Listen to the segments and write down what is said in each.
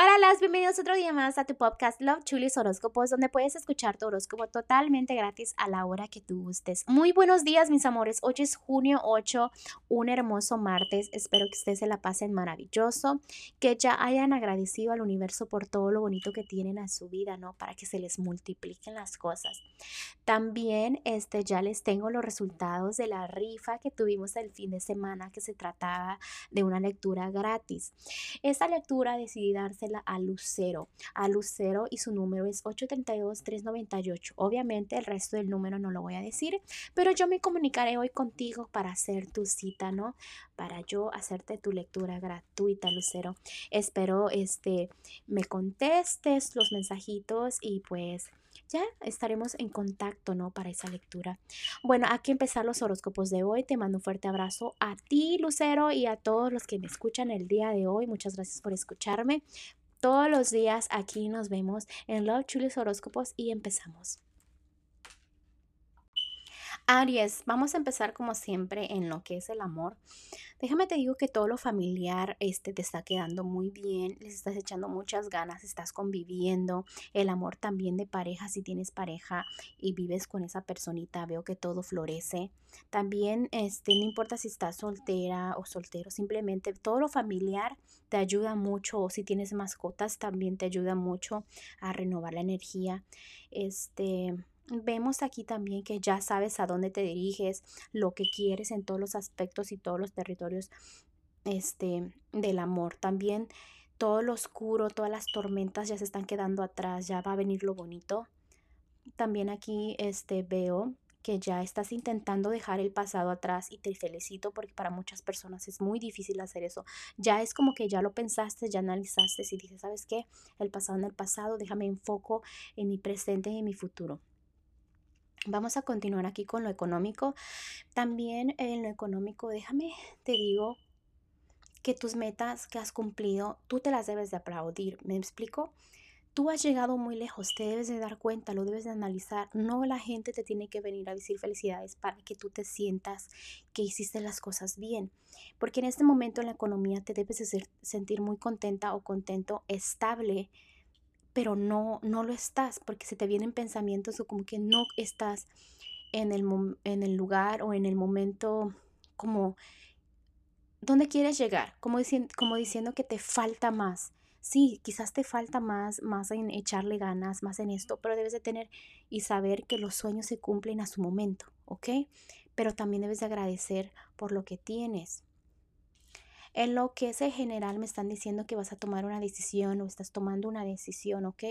Hola, las bienvenidos otro día más a tu podcast Love Chulis Horóscopos, donde puedes escuchar tu horóscopo totalmente gratis a la hora que tú gustes. Muy buenos días, mis amores. Hoy es junio 8, un hermoso martes. Espero que ustedes se la pasen maravilloso, que ya hayan agradecido al universo por todo lo bonito que tienen a su vida, ¿no? Para que se les multipliquen las cosas. También este, ya les tengo los resultados de la rifa que tuvimos el fin de semana, que se trataba de una lectura gratis. Esta lectura decidí darse a Lucero, a Lucero y su número es 832-398. Obviamente el resto del número no lo voy a decir, pero yo me comunicaré hoy contigo para hacer tu cita, ¿no? Para yo hacerte tu lectura gratuita, Lucero. Espero este me contestes los mensajitos y pues ya estaremos en contacto, ¿no? Para esa lectura. Bueno, aquí empezar los horóscopos de hoy. Te mando un fuerte abrazo a ti, Lucero, y a todos los que me escuchan el día de hoy. Muchas gracias por escucharme. Todos los días aquí nos vemos en Love Chulis Horóscopos y empezamos. Aries, vamos a empezar como siempre en lo que es el amor. Déjame te digo que todo lo familiar este, te está quedando muy bien, les estás echando muchas ganas, estás conviviendo. El amor también de pareja, si tienes pareja y vives con esa personita, veo que todo florece. También, este, no importa si estás soltera o soltero, simplemente todo lo familiar te ayuda mucho o si tienes mascotas también te ayuda mucho a renovar la energía. Este, vemos aquí también que ya sabes a dónde te diriges, lo que quieres en todos los aspectos y todos los territorios este, del amor. También todo lo oscuro, todas las tormentas ya se están quedando atrás, ya va a venir lo bonito. También aquí este, veo que ya estás intentando dejar el pasado atrás y te felicito porque para muchas personas es muy difícil hacer eso. Ya es como que ya lo pensaste, ya analizaste y dices, ¿sabes qué? El pasado en el pasado, déjame enfoco en mi presente y en mi futuro. Vamos a continuar aquí con lo económico. También en lo económico, déjame, te digo que tus metas que has cumplido, tú te las debes de aplaudir. ¿Me explico? Tú has llegado muy lejos, te debes de dar cuenta, lo debes de analizar. No la gente te tiene que venir a decir felicidades para que tú te sientas que hiciste las cosas bien. Porque en este momento en la economía te debes de sentir muy contenta o contento, estable, pero no, no lo estás porque se te vienen pensamientos o como que no estás en el, en el lugar o en el momento como donde quieres llegar, como, como diciendo que te falta más sí, quizás te falta más, más en echarle ganas, más en esto, pero debes de tener y saber que los sueños se cumplen a su momento, ¿ok? Pero también debes de agradecer por lo que tienes. En lo que es en general me están diciendo que vas a tomar una decisión o estás tomando una decisión, ¿ok?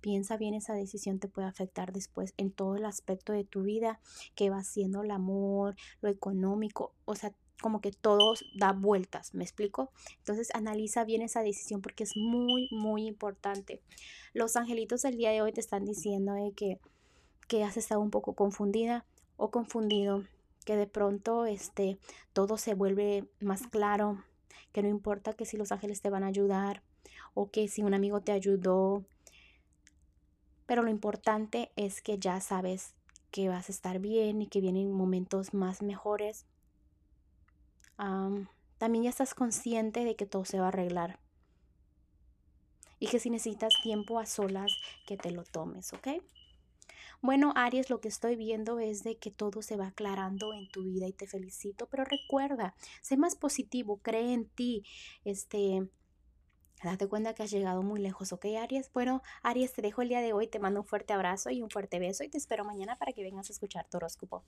Piensa bien esa decisión te puede afectar después en todo el aspecto de tu vida, que va siendo el amor, lo económico, o sea, como que todo da vueltas, ¿me explico? Entonces analiza bien esa decisión porque es muy, muy importante. Los angelitos del día de hoy te están diciendo que, que has estado un poco confundida o confundido, que de pronto este, todo se vuelve más claro, que no importa que si los ángeles te van a ayudar o que si un amigo te ayudó, pero lo importante es que ya sabes que vas a estar bien y que vienen momentos más mejores también ya estás consciente de que todo se va a arreglar. Y que si necesitas tiempo a solas, que te lo tomes, ¿ok? Bueno, Aries, lo que estoy viendo es de que todo se va aclarando en tu vida y te felicito, pero recuerda, sé más positivo, cree en ti, este, date cuenta que has llegado muy lejos, ¿ok, Aries? Bueno, Aries, te dejo el día de hoy, te mando un fuerte abrazo y un fuerte beso y te espero mañana para que vengas a escuchar tu horóscopo.